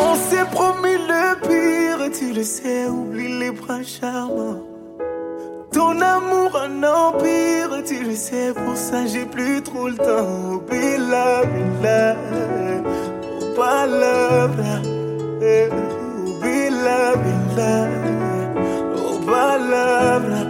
On s'est promis le pire, tu le sais, oublie les bras charmants. Ton amour un empire, tu le sais, pour ça j'ai plus trop le temps. Bila, bila, oh palabra, eh, oh bila, bila, oh palabra, oh.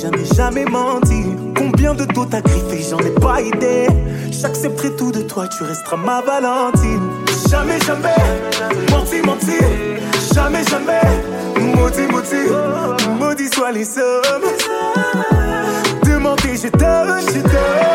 Jamais, jamais menti. Combien de dos t'as griffé, j'en ai pas idée. J'accepterai tout de toi, tu resteras ma Valentine. Jamais, jamais, menti, menti. Jamais, jamais, maudit, maudit. Maudit soient les hommes. Demandez, je donne, je donne.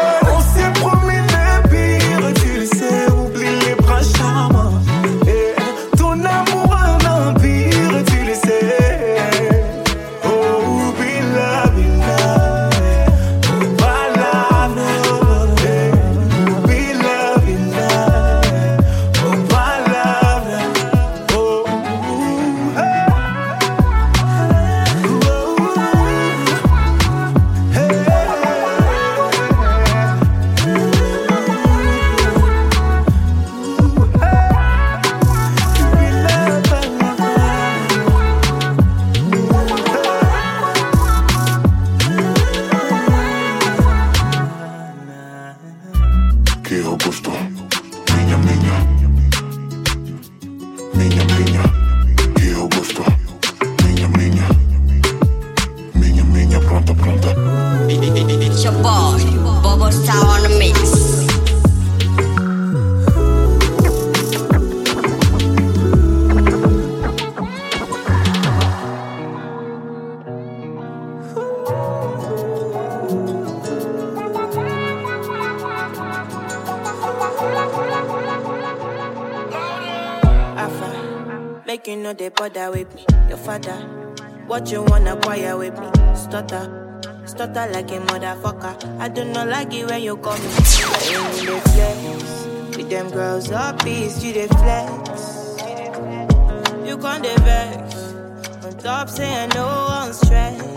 Bother with me. Your father, what you wanna acquire with me? Stutter, stutter like a motherfucker. I do not like it when you call me. When you dey flex, with them girls up, peace, you dey flex. You can't vex. On top saying no one stress,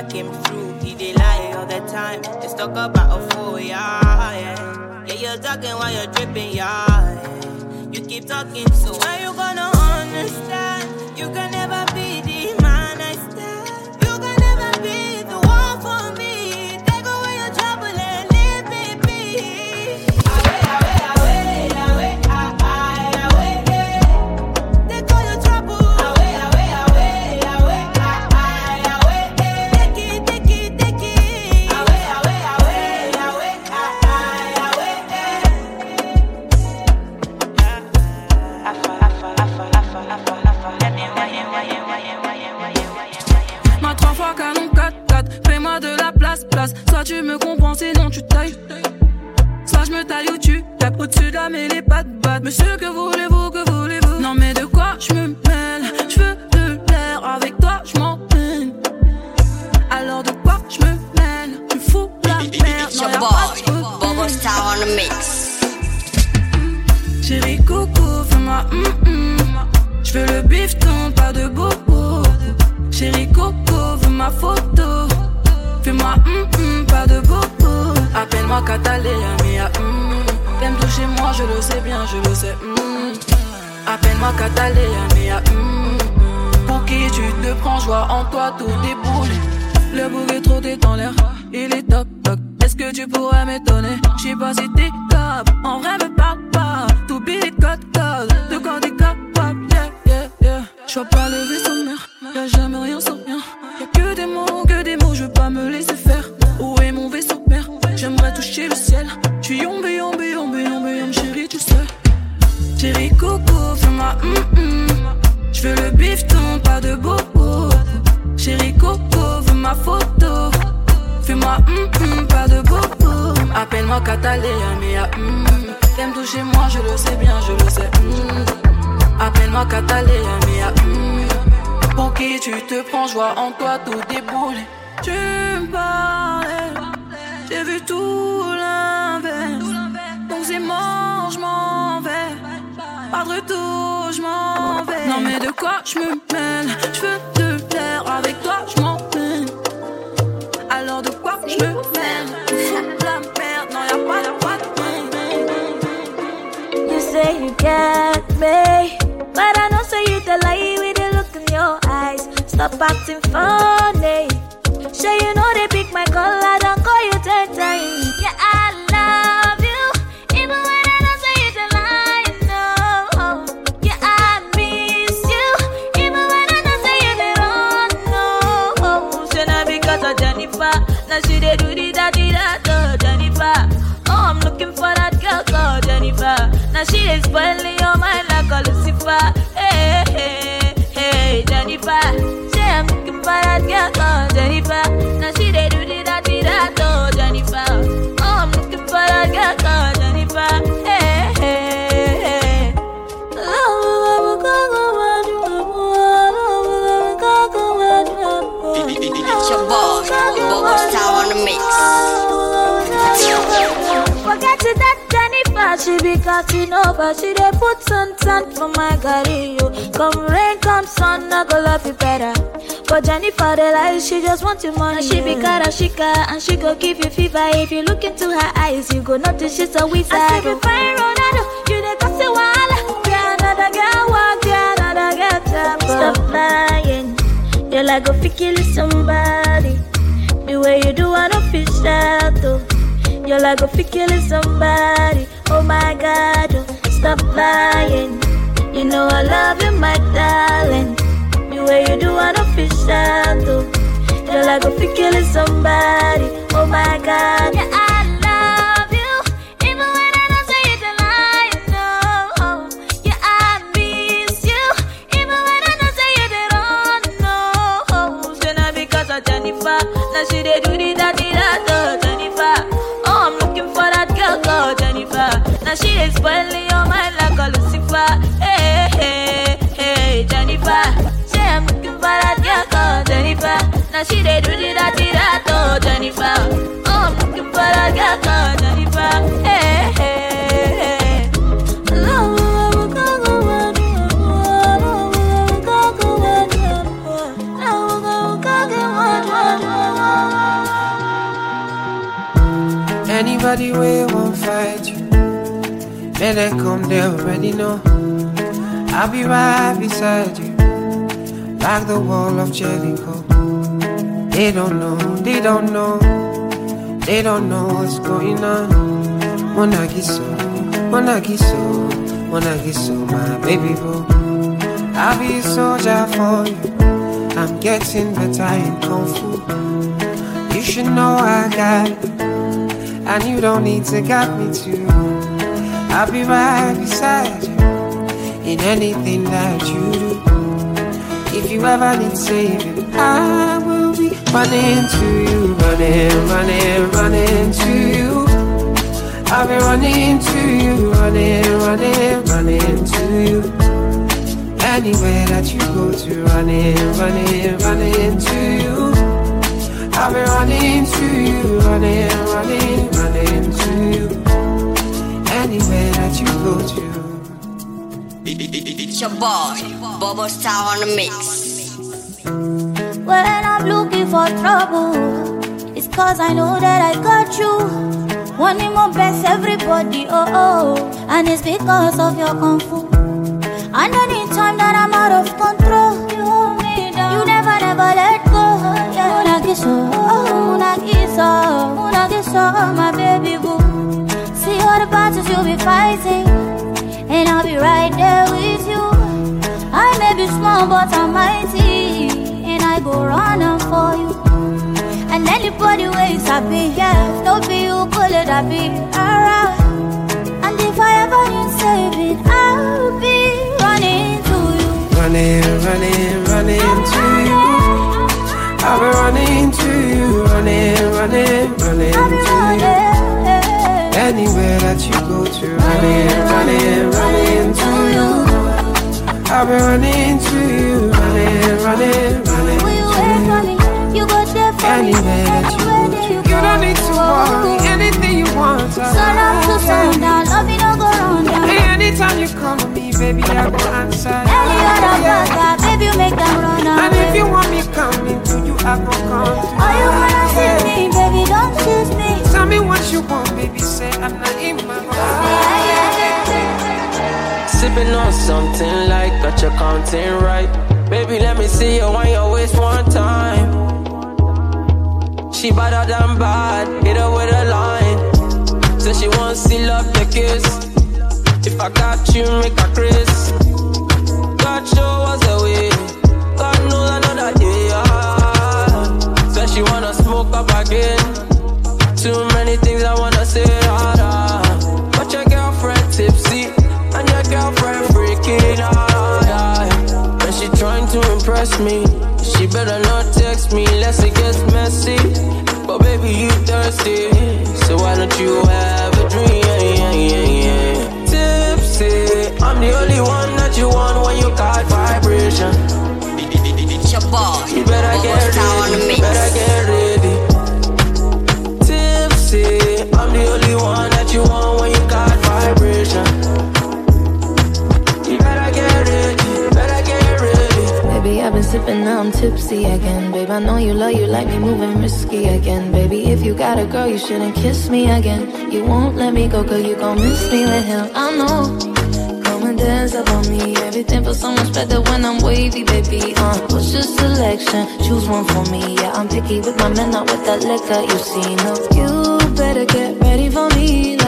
never came through. He did lie all the time. Let's talk about a fool, yeah, yeah. Yeah, you're talking while you're dripping, yeah, yeah. You keep talking, so je le sais bien, je le sais. Appelle-moi Catalina, mia hum. Pour qui tu te prends, joie en toi, tout déboule. Le bouc est trop dans l'air, il est toc toc. Est-ce que tu pourrais m'étonner? J'sais pas si t'es top, en vrai me parle pas. Tout billet code code, de quand t'es capable, yeah yeah yeah. J'vois pas le vaisseau mère, y'a jamais rien sans rien. Y'a que des mots, que des mots, je veux pas me laisser toucher le ciel. Tu yombe, yombe, yombe, yombe, yombe, chérie, tu sais. Chérie coco, fais-moi hum hum. J'veux le bifton, pas de bobo. Chérie coco, veux ma photo. Fais-moi hum hum, pas de bobo. Appelle-moi Catalina, mais hum. T'aimes toucher moi, je le sais bien, je le sais. hum. Appelle-moi Catalina, mais hum. Pour qui tu te prends, joie en toi, tout déboule. Tu me parlais, j'ai vu tout l'inverse. Donc c'est mort, je m'en vais. Pas de retour, je m'en vais. Non mais de quoi je me mêle? Je veux te plaire, avec toi je m'en. Alors de quoi je me mêle? Fous la merde, non y'a pas de quoi You say you got me, but I know say you the lie with the look in your eyes. Stop acting funny. Sure you know they pick my color, don't call you ten times. Yeah, I love you, even when I don't say the lie. No, yeah, I miss you, even when I don't say the wrong. No, should not because of Jennifer. Now she they do the da di da da Jennifer. Oh, I'm looking for that girl called Jennifer. Now she is spoiling your mind like a Lucifer. Hey, hey, hey, Jennifer. That girl called Jennifer. Now she she be cutting over. She dey put sun sun for my. You come rain, come sun, I go love you better. But Jennifer, the lie, she just want your money. And she be karashika, and she go give you fever. If you look into her eyes, you go notice she's a wizard. I say, fine Ronaldo, you dey cause a while. Yeah, another girl walk, yeah, another girl jump. Stop lying, you like go fi kill somebody. The way you do, I don't feel shy, though. Oh. You're like a killing somebody. Oh my God, oh, stop lying. You know I love you, my darling. The way you do, feel shy, though. You're like a killing somebody. Oh my God, yeah, your mind like a Lucifer. Hey, hey, hey, Jennifer. Looking for that Jennifer. She they do the da di da da Jennifer. Oh, I'm looking for that girl called already know. I'll be right beside you, like the wall of Jericho. They don't know, they don't know, they don't know what's going on. Monagiso, Monagiso, Monagiso, my baby boo. I'll be a soldier for you. I'm getting better in kung fu. You should know I got you. And you don't need to guide me to. I'll be right beside you in anything that you do. If you ever need saving, I will be running to you, running, running, running to you. I'll be running to you, running, running, running to you. Anywhere that you go to, running, running, running to you. I'll be running to you, running, running, running to you. Anywhere that you go to. It's your boy, Bobo Star on the mix. When I'm looking for trouble, it's cause I know that I got you. Wanting more best everybody, oh oh. And it's because of your kung fu. And anytime that I'm out of control, you hold me down. You never, never let go. Yeah. Unagiso, oh, unagiso, unagiso, my baby battles you'll be fighting, and I'll be right there with you. I may be small, but I'm mighty, and I go running for you. And anybody waits happy, yeah, don't be you, pull it, I be alright. And if I ever need saving, I'll be running to you. Running, running, running to you. I'll be running to you, running, running, running to you. Running. Anywhere that you go to, running, running, running to you. I'll be running to you, running, running, running Will you to wait for you. me? You go there for me. Anywhere that you go to, you you don't need to worry. Anything you want, Sun up to have, sundown, love me no go down. Hey, anytime you call me, baby, I will answer. Any other brother, baby, you make them run And if you want me coming to you, I will come to Oh, you wanna see me, baby, don't choose me. Me what you want, baby, say I'm not in my mind. Yeah, yeah, yeah. Sipping on something like got your counting right. Baby, let me see you on your waist one time. She better than bad, hit her with a line. Say she wants to love the kiss. If I got you, make a Chris. God show us the way. God knows another day. Ah. Say she wanna smoke up again. Too many things I wanna say. Ah, ah. But your girlfriend tipsy and your girlfriend freaking out. And she trying to impress me. She better not text me unless it gets messy. But baby, you thirsty, so why don't you have Sipping, now I'm tipsy again. Babe, I know you love you like me moving risky again. Baby, if you got a girl, you shouldn't kiss me again. You won't let me go, cause you gon' miss me with him. I know. Come and dance up on me. Everything feels so much better when I'm wavy, baby. Uh, what's your selection? Choose one for me. Yeah, I'm picky with my men, not with that liquor you see. No, you better get ready for me.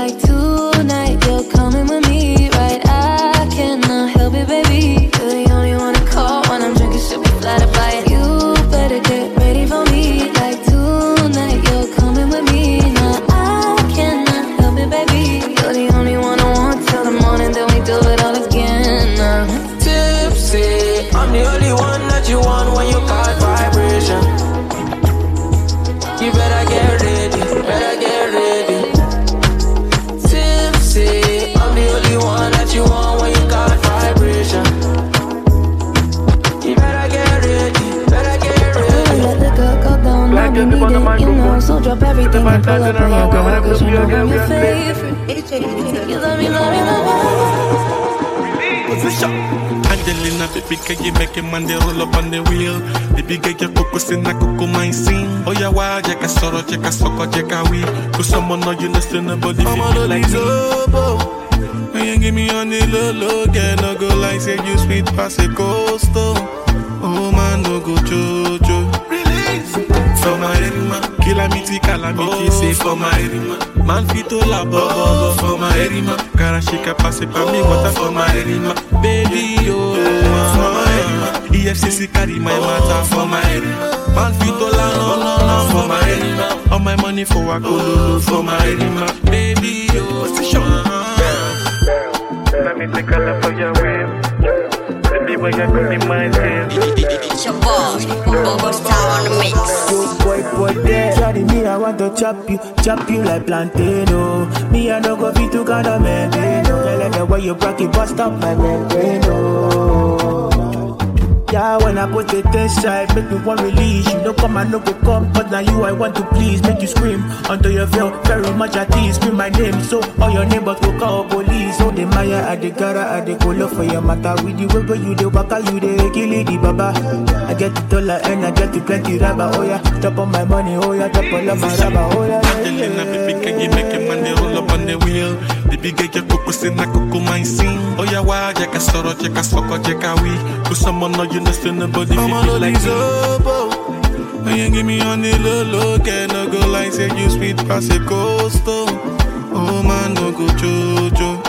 Drop everything and pull up on your girl, cause you know I'm your favorite. You love me, love me, love me. Angelina, baby, can you make a man they roll up on the wheel? Baby, get your cocos in a coco mine scene. Oh yeah, why? Jacka sorrow, jacka soko, jacka we. Cause someone know you listen, nobody feel like me. When you give me on the low, low, girl, no go like say you sweet past a coastal. Oh man, no go jojo. Release for my erima, calamity, calamity, say for my erima. Man fito la bobo for my erima. Karashika passe pa me water for my erima. Baby, oh, for my erima. EFCC carry my matter for my erima. Man fito la no no no for my erima. All my money for a cololo for my erima. Baby, oh, position. Let me take a look for your whim. Baby, when you give me my hand. It's your boy, Bobo Star on the mix. Yo, boy, boy, there. Shawty, me, I want to chop you, chop you like plantain, oh. Me, I no go be too kind of man, no. I like the way you rock it, bust up my membrane, oh. Yeah, when I put the test side, make me one release. You know, come and no go come, but now you I want to please. Make you scream until you feel very much at ease. Scream my name, so all your neighbors will call police. So the Maya, I the gara, I the go for your matter. With the way you the waka, you the kill the baba. I get the dollar and I get the plenty rubber. Oh yeah, drop on my money, oh yeah, all of my rubber. Oh yeah, yeah, Angelina, baby, can you make your money roll up on the wheel? Get your coco, say na coco, my scene. Oh yeah, why, Jack, I sorrow, Jack, I suck, Jack, I we. Cause someone know you know, still nobody I'm feel like me. up, And you give me on the low, low, can no go like say you sweet pass a coastal. Oh. oh man, no go jojo.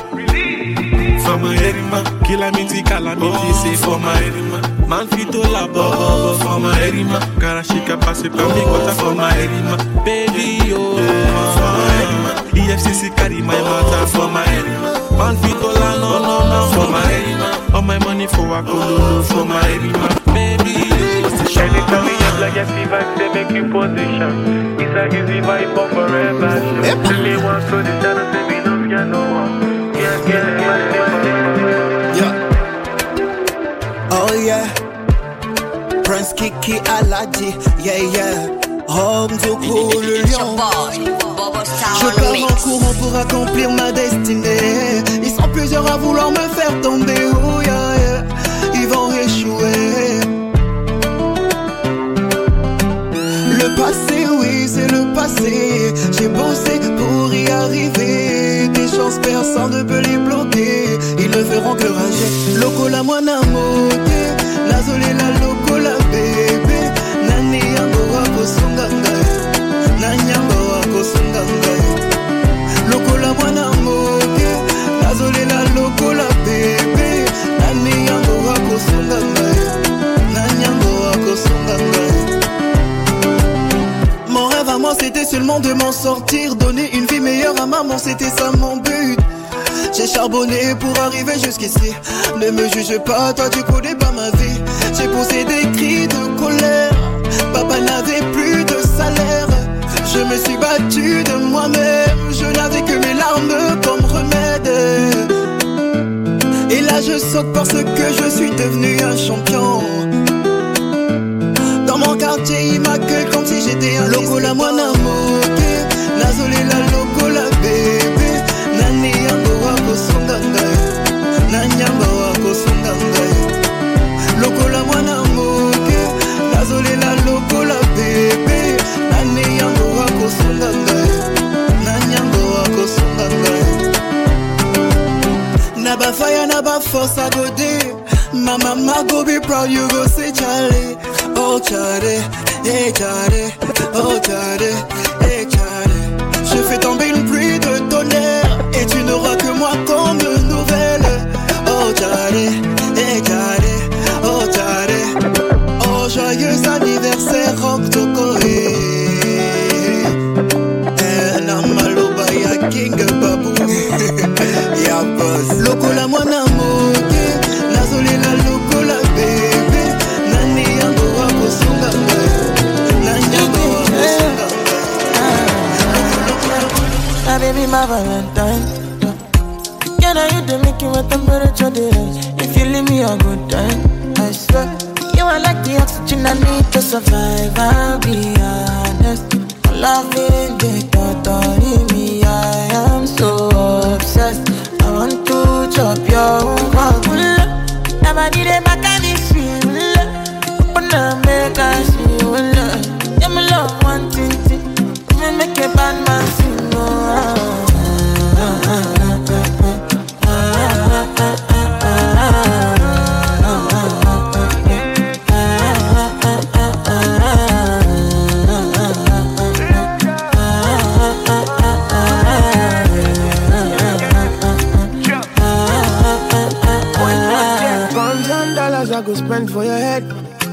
For my erima, calamity, calamity, say for my erima. Man fit to la bobo for my erima. Karashika pass it, come water for my erima. Baby, oh, for my erima. EFCC carry my matter position. It's a easy vibe for forever. Really want to the channel, say we love ya no one. Yeah, yeah, Yeah. Oh yeah. Prince Kiki Aladi. Yeah, yeah. Homme de cool lion. Je pars en courant pour accomplir ma destinée. Ils sont plusieurs à vouloir me faire tomber. Oh yeah, yeah. Ils vont échouer. C'est le passé. J'ai bossé pour y arriver. Des chances, personne ne peut les bloquer. Ils ne feront que rager. Loco la moine. Nazolé de m'en sortir Donner une vie meilleure à maman c'était ça mon but. J'ai charbonné pour arriver jusqu'ici. Ne me juge pas toi tu connais pas ma vie. J'ai poussé des cris de colère. Papa n'avait plus de salaire. Je me suis battu de moi-même. Je n'avais que mes larmes comme remède. Et là je saute parce que je suis devenu un champion quartier, ils m'accueillent comme si j'étais un loco la moine moqué. I spend for your head.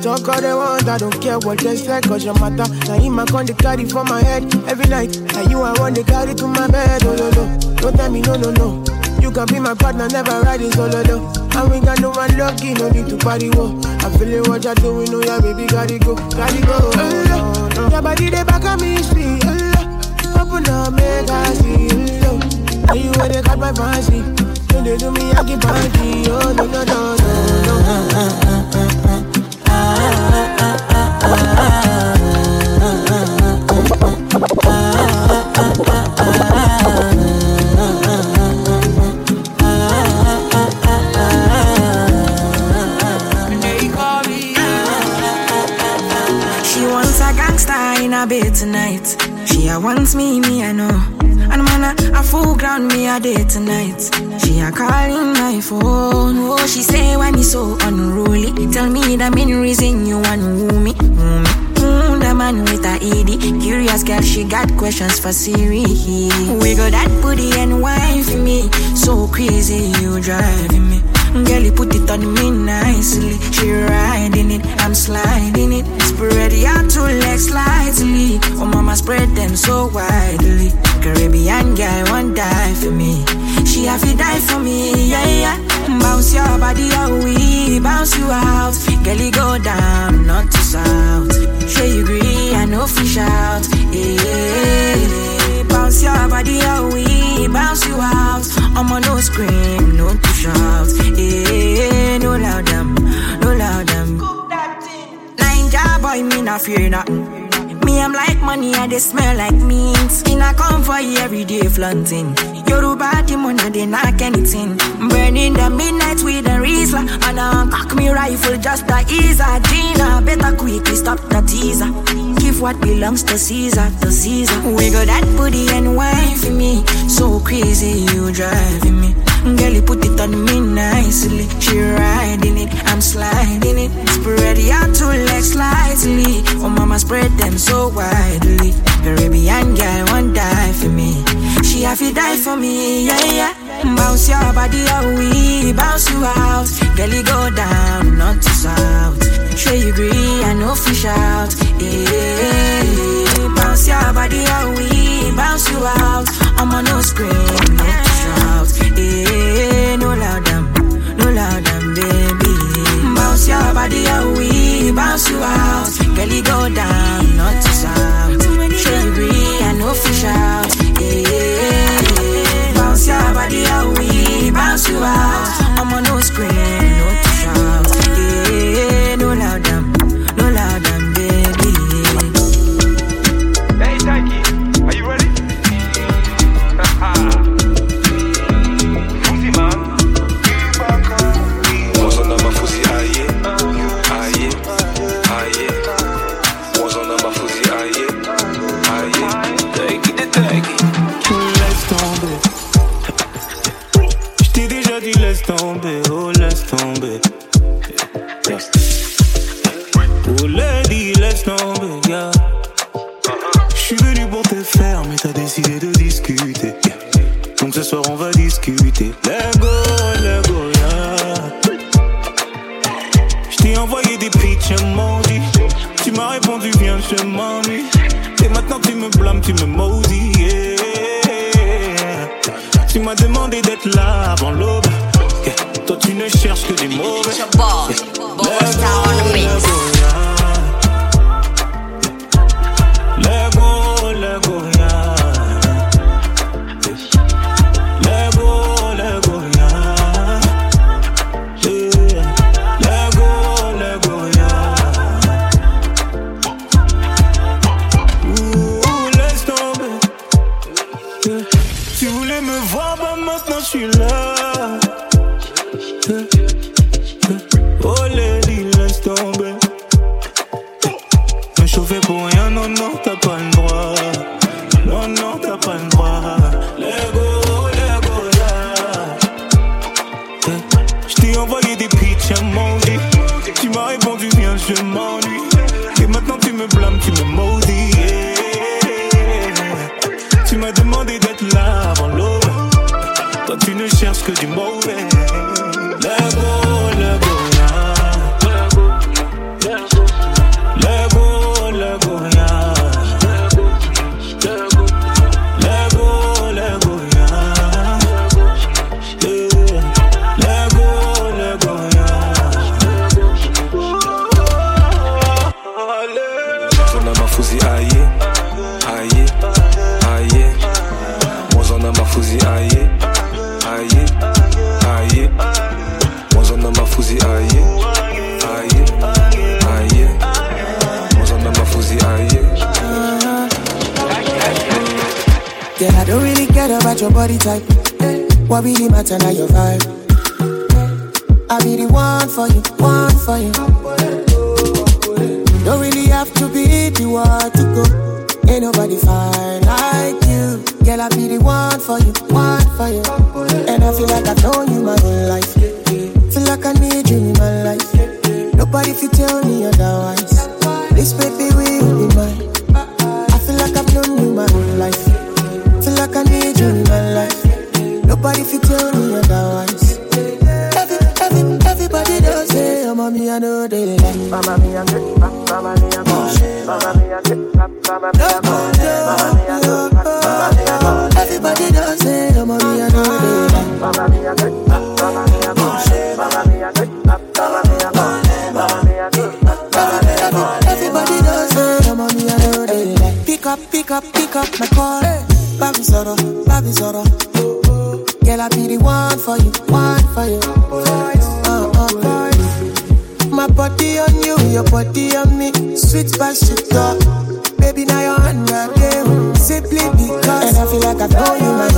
Talk all they want, I don't care what they say, cause your matter. Now him I con the carry for my head every night. Now you I want the carry to my bed, oh no no. Don't tell me no no no. You can be my partner, never ride it oh, solo though. And we got no one lucky, no need to party wo. I'm feeling what you're doing, oh yeah, baby, gotta go, gotta go. Oh, no, no. Your body they back on me, speed. Oh, open up, make I see. Oh, now you where they got my fancy. When they do me, I keep party. Oh no no no no no. She wants a gangster in a bed tonight. She wants me, me, I know. And man, a, a full ground me a day tonight. She a calling my phone. Oh, she say why me so unruly. Tell me the main reason you want woo me, woo me. Mm, the man with a ED. Curious girl, she got questions for Siri. We got that booty and for me. So crazy, you driving me. Girl, you put it on me nicely. She riding it, I'm sliding it. Spread your two legs slightly. Oh, mama, spread them so widely. Caribbean girl, won't die for me. She have to die for me, yeah, yeah. Bounce your body, oh, we bounce you out. Girl, you go down, not to south. Sure you agree, I know fish out. Yeah, bounce your body, oh, we bounce you out. I'm on no scream, no to shout. Yeah, no loud them, no loud them. Ninja boy, me not fear nothing. Me, I'm like money, and they smell like mint. In a come for you every day flaunting. Yoruba demon, they knock anything. Burning the midnight with a Riesler. And I cock me rifle just to ease a Gina. Better quickly stop the teaser. Give what belongs to Caesar, to Caesar. We got that booty and wine for me. So crazy, you driving me. Girl, you put it on me nicely. She riding it, I'm sliding it. Spread your two legs slightly. Oh, mama, spread them so widely. Caribbean girl won't die for me. She have to die for me, yeah, yeah. Bounce your body, oh, we bounce you out. Girl, you go down, not to south. Sure you agree, I know fish out. Yeah, bounce your body, oh, we bounce you out. I'm on no scream, no to no loud them, no loud them, baby. Bounce your body, oh, we bounce you out. Girl, you go down, not to south. Agree, I know fish out. Yeah, bounce your body, oh, we bounce you out. I'm on no scream, tu me que du mauvais. Like I've you my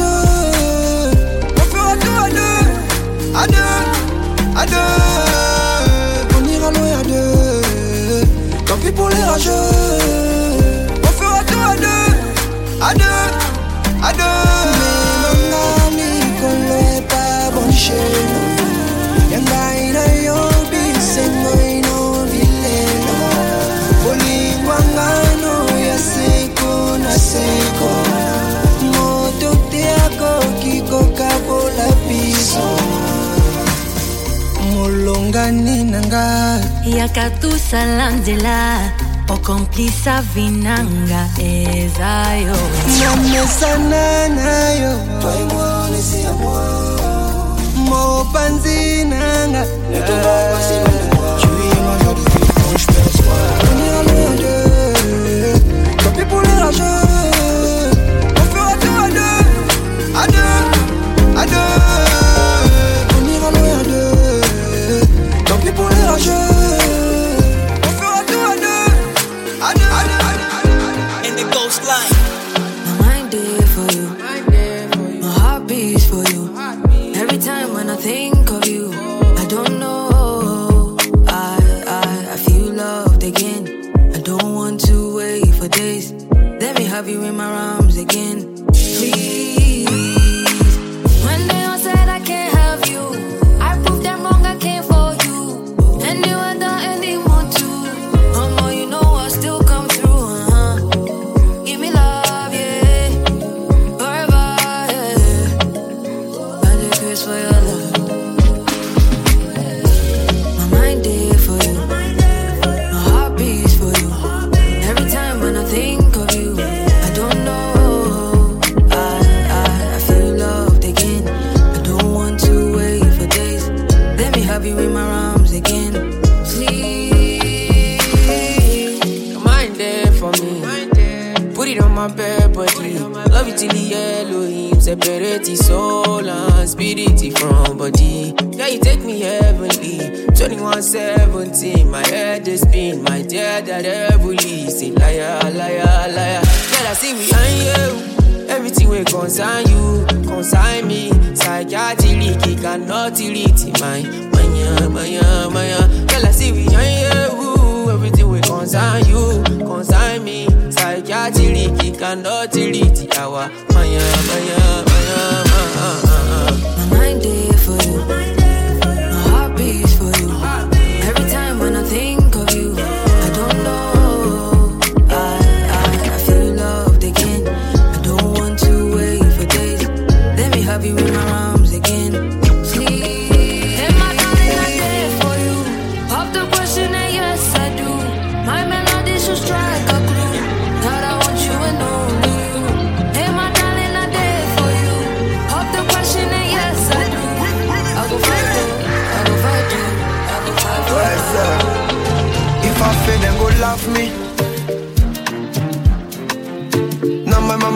On fera tout à deux, à deux, à deux. On ira loin à deux. Tant pis pour les rageux. ngani na nga yaka tosala nzela okomplisa vinanga eza yo namesana na yo mopanzi nanga. Tant pour les. chargé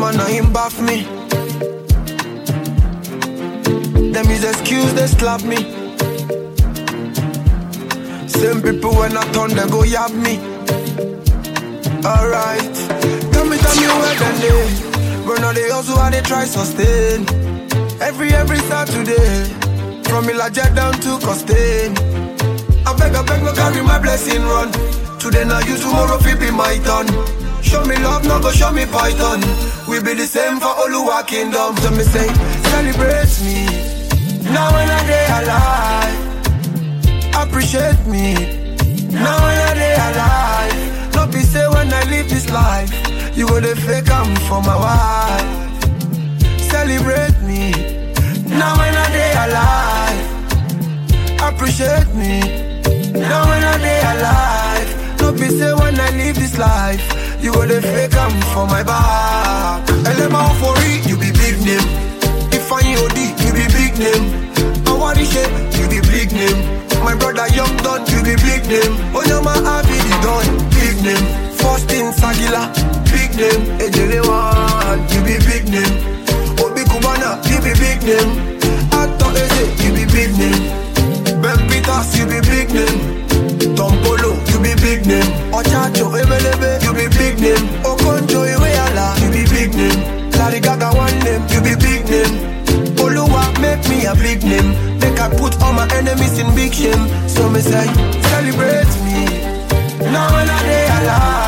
man, I him baff me. Them is excuse, they slap me. Same people when I turn, they go yab me. Alright, tell me, tell me where them they. When all they hustle, how they try sustain. Every, every Saturday. From Ilaja down to Costain. I beg, I beg, no carry my blessing run. Today, now you tomorrow, fi be my turn. Show me love, no go show me python. We be the same for Oluwa kingdom. So me say, celebrate me. Now when I day alive, appreciate me. Now when I day alive, no be say when I live this life, you go the fake am for my wife. Celebrate me. Now when I day alive, appreciate me. Now when I day alive, no be say when I live this life, you go the fake am for my back. Elema for it, you be big name. If I OD, you be big name. Awarishe, you be big name. My brother Young Don, you be big name. Onyama Abidi Don, big name. First in Sagila, big name. Ejele One, you be big name. Obi Cubana, you be big name. Ato Eze, you be big name. Ben Peters, you be big name. Tom Polo, you be big name. Ochacho, Ebelebe, you be big name. Okonjo, Iweala, you be big name. Larry Gaga, one name, you be big name. Oluwa, make me a big name. Make I put all my enemies in big shame. So me say, celebrate me. Now when I day alive,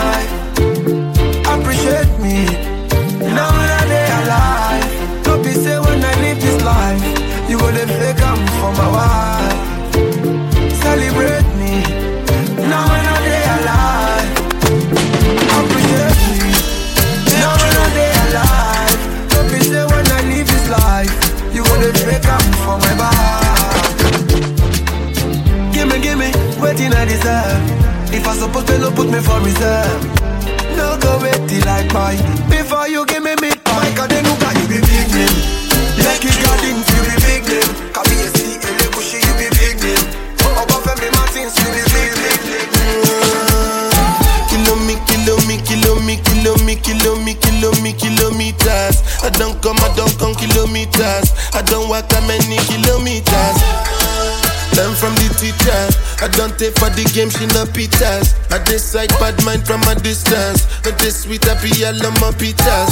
game, she no pitas. I decide bad mind from a distance. But this sweet happy yellow my pitas.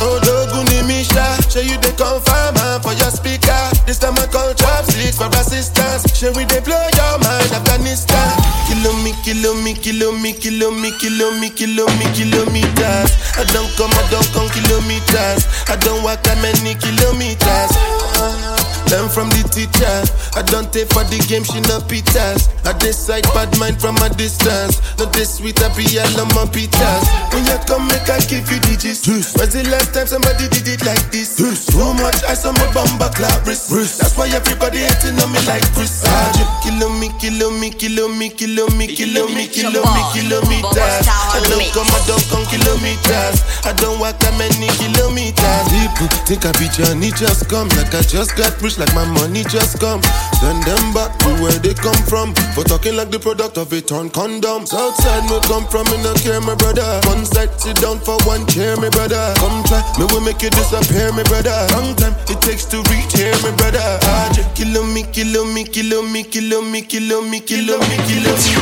Oh, Doguni Misha, show you the confirm for your speaker. This time I call chopsticks for assistance. Show we they blow your mind, Afghanistan. Kilo me, kilo me, kilo me, kilo me, kilo me, kilo me, kilometers. I don't come, I don't come kilometers. I don't walk that many kilometers. Learn from the teacher. I don't take for the game, she no pitas. I decide bad mind from a distance. Not this sweet, I be all on my pitas. When you come, make I give you digits. When's the last time somebody did it like this? Too much ice on my bumper clap wrist. That's why everybody hating on me like Chris. Ah, Kilo me, kilo me, kilo me, kilo me, kilo me, kilo me, kilometers. I don't come, I don't come kilometers. I don't walk that many kilometers. People think I be Johnny, just come like I just got rich, like my money just come. Send them back to where they come from. For talking like the product of a torn condom. Southside me come from, me no care, my brother. One side, sit down for one chair, my brother. Come try, me will make you disappear, my brother. Long time it takes to reach here, my brother. Ah, just kilo me, kilo me, kilo me, kilo me, kilo me, kilo me, kilometers.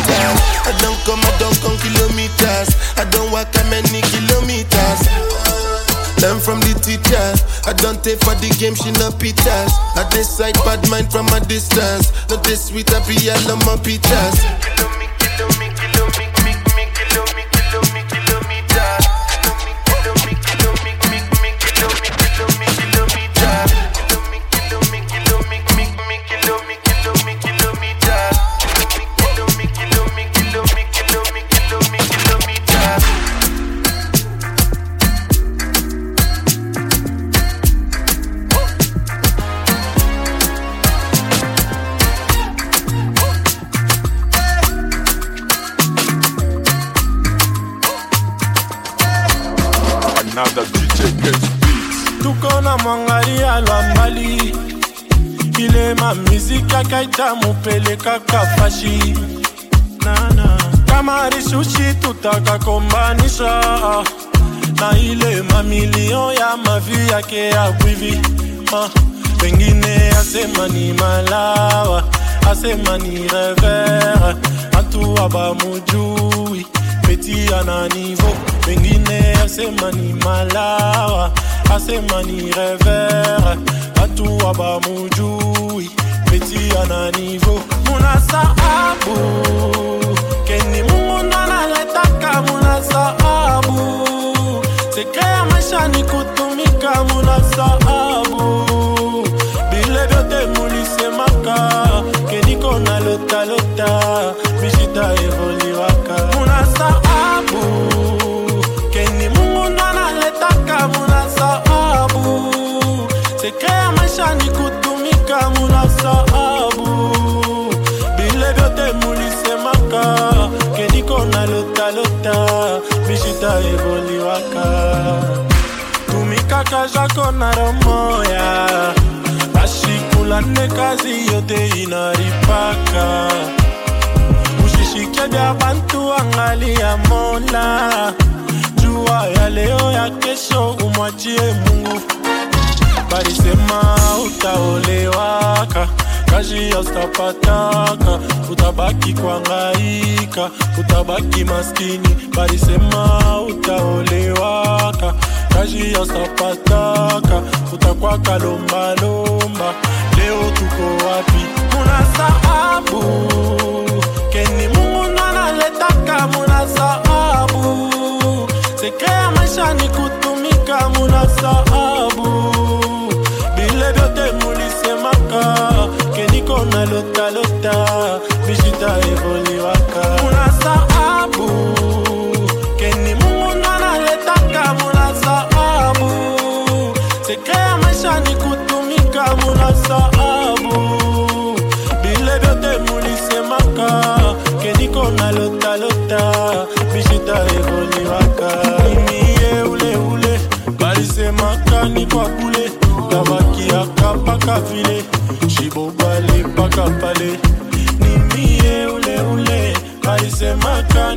I don't come, I don't come kilometers. I don't walk that many kilometers. Learn from the teacher. I don't take for the game, she no pitas. I decide bad mind from a distance. Not this sweet, I be all on my pitas. Na mwangalia lwa mbali ile mamiziki akaita mupeleka fashi. Nana. Kama rishushi tutakakombanisha na ile mamilio ya mavi yake ya bwivi Ah, pengine asema ni malawa asemani revere antu abamujui peti ana nivo mengine asemani malawa asemani revere antu abamujui peti ana nivo. Muna saabu keni mungu ndo analetaka muna saabu sekre ya maisha ni kutumika muna saabu bile vyote mulisemaka keniko na evoliwaka tumikaka jako na romoya bashikulane kazi yote inaripaka. Ushishike vya bantu angali ya mola. Jua ya leo ya kesho umwachie mungu. Balisema utaolewaka kazi ya utapataka utabaki kwangaika utabaki maskini balisema utaolewaka. Kazi ya utapataka utakwaka lombalomba. Leo tuko wapi? Muna saabu keni mungu nanaletaka muna saabu sekre ya maisha ni kutumika muna saabu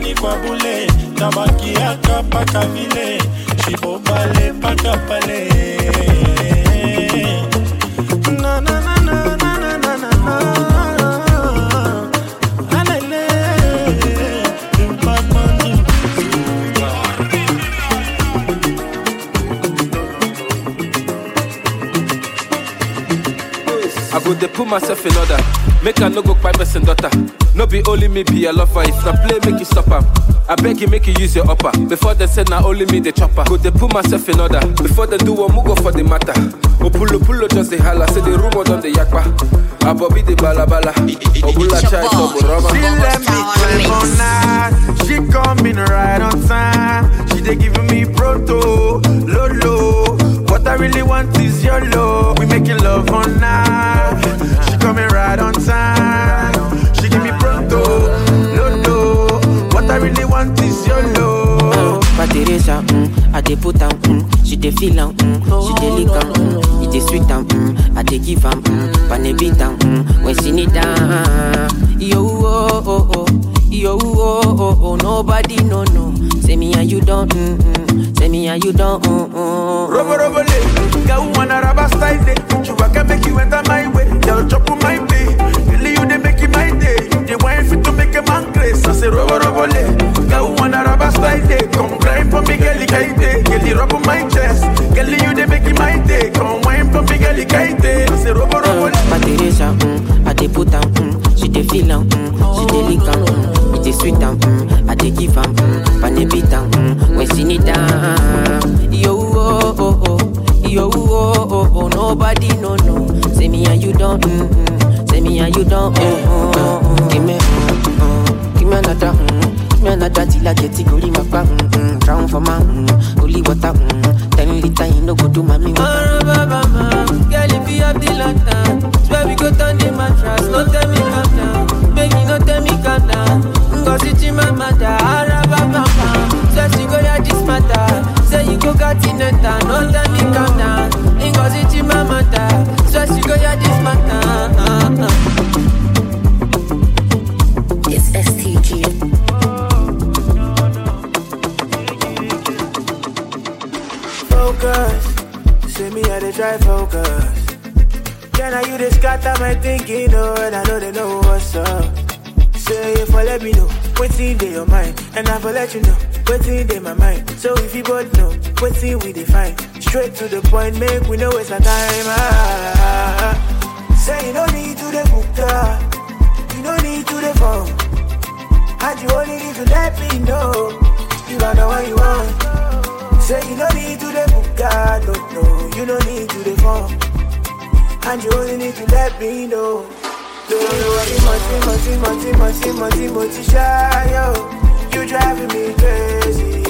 moni kwa bule nabakiaka mpaka vile shibobale mpaka pale. I go dey put myself in order, make I no go cry person daughter. No be only me be a lover. If na play, make you stop am. I beg you, make you use your upper. Before they say na only me the chopper. Go dey put myself in order. Before they do one, go for the matter. Oh, Opulo pulo just the holla. Say the rumor done the yakpa. Abobi the balabala. Obula chai so rubber. She let me play all night. She coming right on time. She they giving me proto, lolo. What I really want is your love. We making love all night. She coming right on time. I dey put am, mm, she dey feel am, mm, she dey lick am, mm, it dey sweet am, mm, I dey give am, mm, pane beat am, mm, when she need am. Yo oh oh oh, yo oh oh oh, nobody no no. Say me and you don't, mm, mm, say me and you don't, mm, mm. Robo robo le, girl wanna rubber style day. Chewbacca make you enter my way, girl chop on my day. Really you they make it my day. They want fit to make a man grace. I say robo robo le, Me, kaite. Girl rub on my chest, you make my day. Come wine for me, say robo robo. But Teresa, mm, I dey put am, mm, she dey feel am, mm, she dey lick am, mm, dey sweet am, mm, I dey give am, mm, pane beat am, mm, when she need am. Yo oh oh oh, yo oh oh oh, nobody no no. Say me and you don't, mm, mm, say me and you don't, mm, mm, mm. Give me, mm, mm, give me another, mm, give me another till I get it, go my mm, mm, drown for my, holy water, mm, ten liter, you no go do mommy water. Girl, if you have the lantern, swear we go turn the mattress. No tell me calm down, baby, no tell me calm down. Ngozi chimamanda, araba mama. Swear she go hear this matter. Say you go got in the town, no tell me calm down. Ngozi chimamanda, swear she go hear this matter. Try focus. Can now you just scatter my thinking, oh, and I know they know what's up. Say if I let me know, what's in your mind, and I will let you know, what's in my mind. So if you both know, what's in we define, straight to the point, make we know it's a time. Ah, say you don't need to the book, you don't need to the phone, and you only need to let me know, And you only need to let me know. Much, much, much, much, much, shy, yo. You driving me crazy.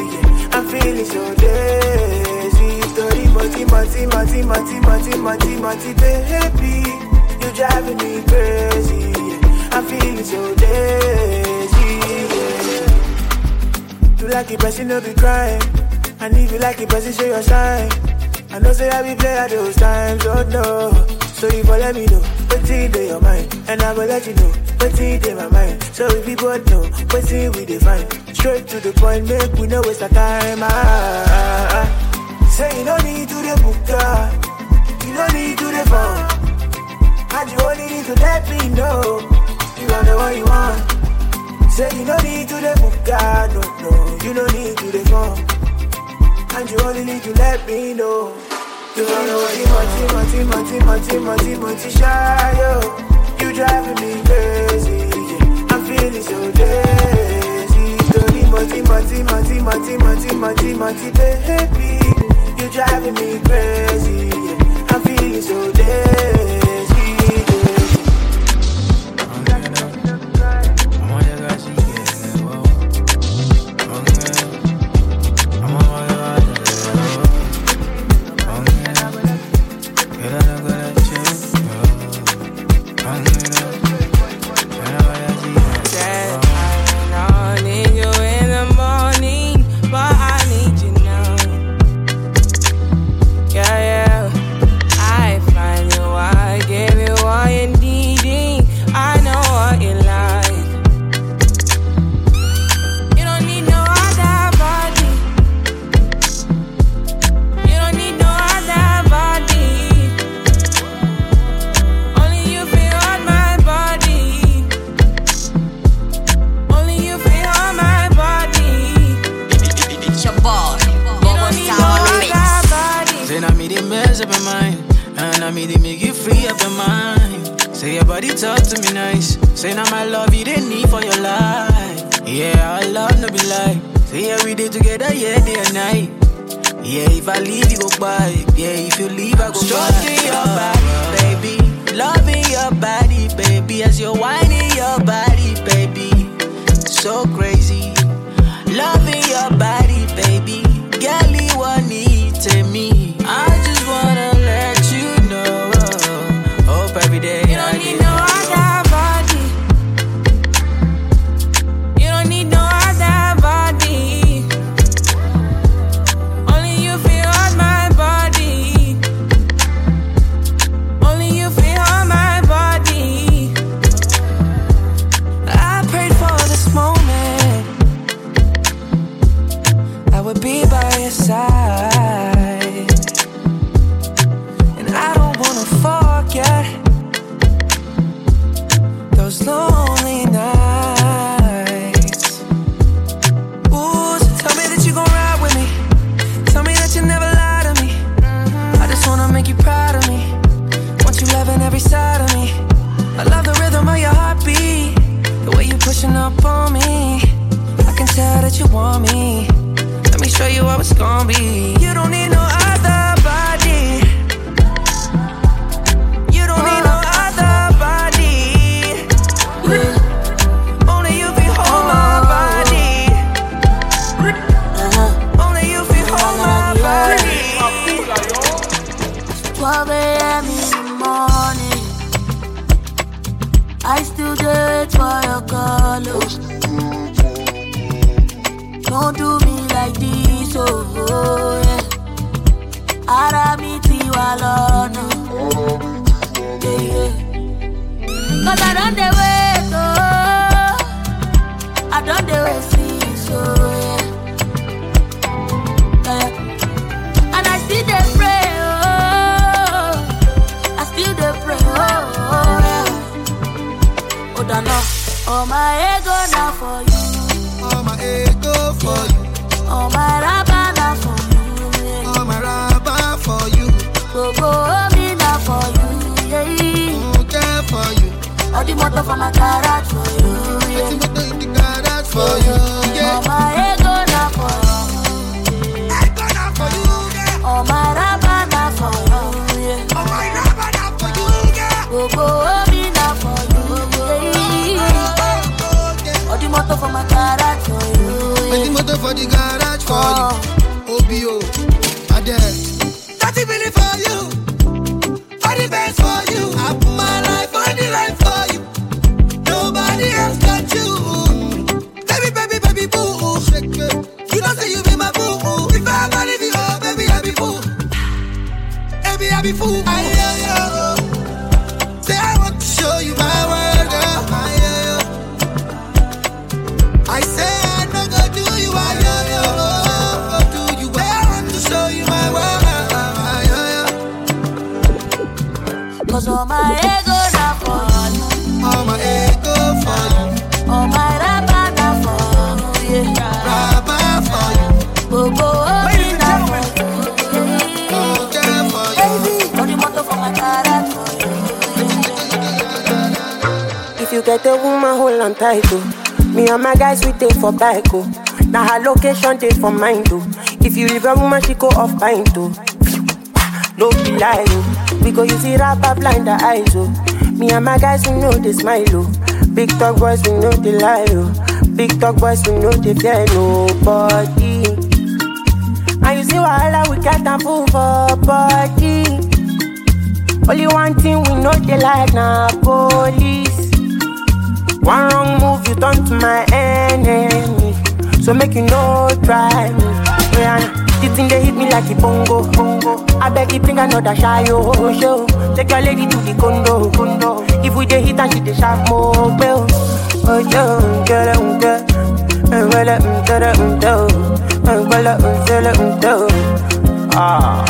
I'm feeling so dizzy. Story, much, much, much, much, much, much, much, baby. You driving me crazy. I'm feeling so dizzy. Yeah. You like it, but you know be crying. And if you like it, you show your sign. I know say I be play at those times, oh no. So you let me know, what's in your mind, and I will let you know, what's in my mind. So if both know, what's in we define. Straight to the point, make we know it's the time. Ah, ah, ah. Say you don't need to the book, you don't need to the phone. And you only need to let me know, you don't know what you want. Say you don't need to the book, no, no, you don't need to the phone. And you only need to let me know. You. You driving me crazy. I'm feeling so dizzy. Baby. You driving me crazy, yeah. I'm feeling so dizzy. Gonna be. Motor for the garage for you. Oh. OBO. Thirty million for you. For the best for you. I put my life on the line for you. Nobody else got you. Baby, baby, baby, boo. Shake it. You don't say you be my boo. If I ever leave you, oh, baby, I be fool. Baby, I be fool. I get a woman, hold on tight, oh. Me and my guys, we take for bike, oh. Now her location, take for mine, too. Oh. If you leave a woman, she go off pint, too. Oh. No be lie, oh. We go use it rapper blind the eyes, oh. Me and my guys, we know they smile, oh. Big talk boys, we know they lie, oh. Big talk boys, we know they fear nobody. And you see wahala, we got a fool for body. Only one thing we know they like na police. One wrong move, you turn to my enemy. So make you no try me. The thing they hit me like a bongo, bongo. I beg you bring another shy oh, show. Take your lady to the condo, condo. If we dey hit and she dey sharp more bell. Oh yo, it, um, get. Um, well, um, it, um, do. Um, well, um, um. Ah.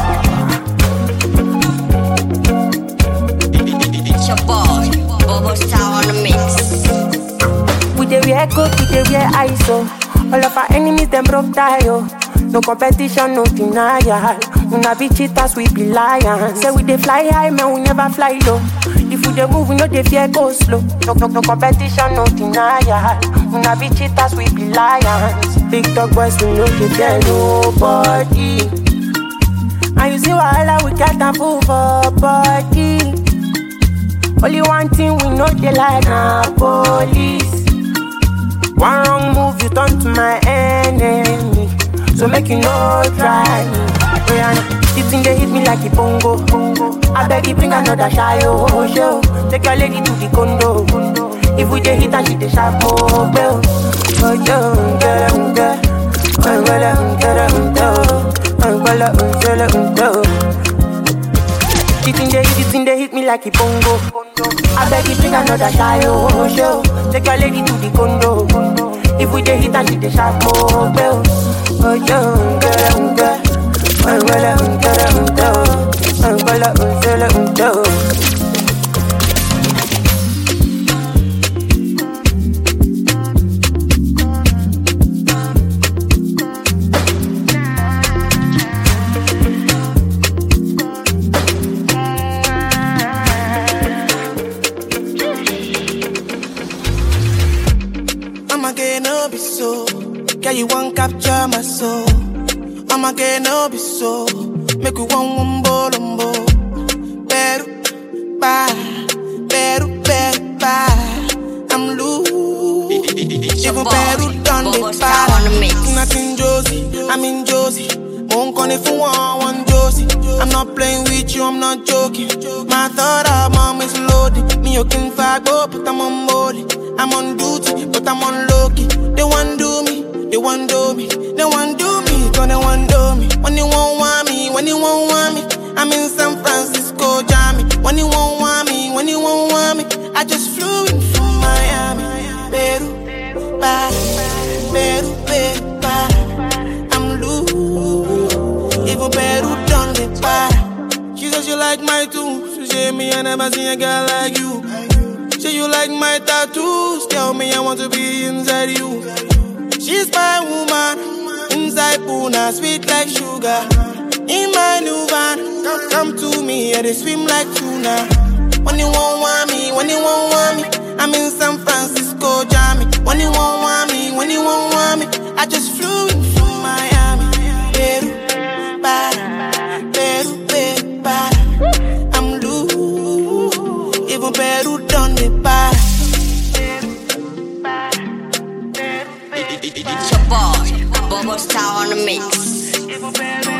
It's your boy, Bobo Star on the mix. We dey wear coat, we dey wear ISO. All of our enemies them broke tie oh. No competition, no denial. Una be cheaters, we be lions. Say we dey fly high, man, we never fly low. If we dey move, we no dey fear go slow. No, no, no competition, no denial. Una be cheaters, we be lions. Big dog boys, we no dey fear nobody. And you see wahala, we got a fool for body. Only one thing we know they like na police. One wrong move, you turn to my enemy. So make you no try me. Rihanna, this thing they hit me like a bongo, bongo. I beg you bring another shy oh show. Take your lady to the condo. If we dey hit and she dey sharp more bell. Oh yo, get it. Oh, um, it, um, do. Oh, um, it, um, do. The thing they, the thing they hit me like a bongo. I beg you bring another shy oh show. Take your lady to the condo. If we dey hit and she dey sharp more bell. Oh yo, get em get. Oh well, um, get Girl, you won't capture my soul. I'ma get no be so. Make you one one bolombo. Better, bye. Better, better, bye. I'm loose. Even better done the bye. Nothing Josie, I'm in Josie. Won't call it for one, one Josie. I'm not playing with you, I'm not joking. My thought of mom is loaded. Me, you can fight, oh, but I'm on molly. I'm on duty, but I'm on low key. They want do me, they want do me, they want do me, cause they want do me. When you won't want me, when you won't want me, I'm in San Francisco, Jammy. When you won't want me, when you won't want me, I just flew in from Miami. Peru, bye, Peru, Peru. I'm loose, even Peru done the bye. She said she like my too. She said me I never seen a girl like you. Say you like my tattoos. Tell me I want to be inside you. She's my woman, inside Puna, sweet like sugar. In my new van, come, to me, yeah, they swim like tuna. When you won't want me, when you won't want me, I'm in San Francisco, Jammy. When you won't want me, when you won't want me, I just flew in from Miami. Peru, para, Peru, Peru, para. I'm loose, even Peru done the para. It's your boy, Bobo Star on the mix.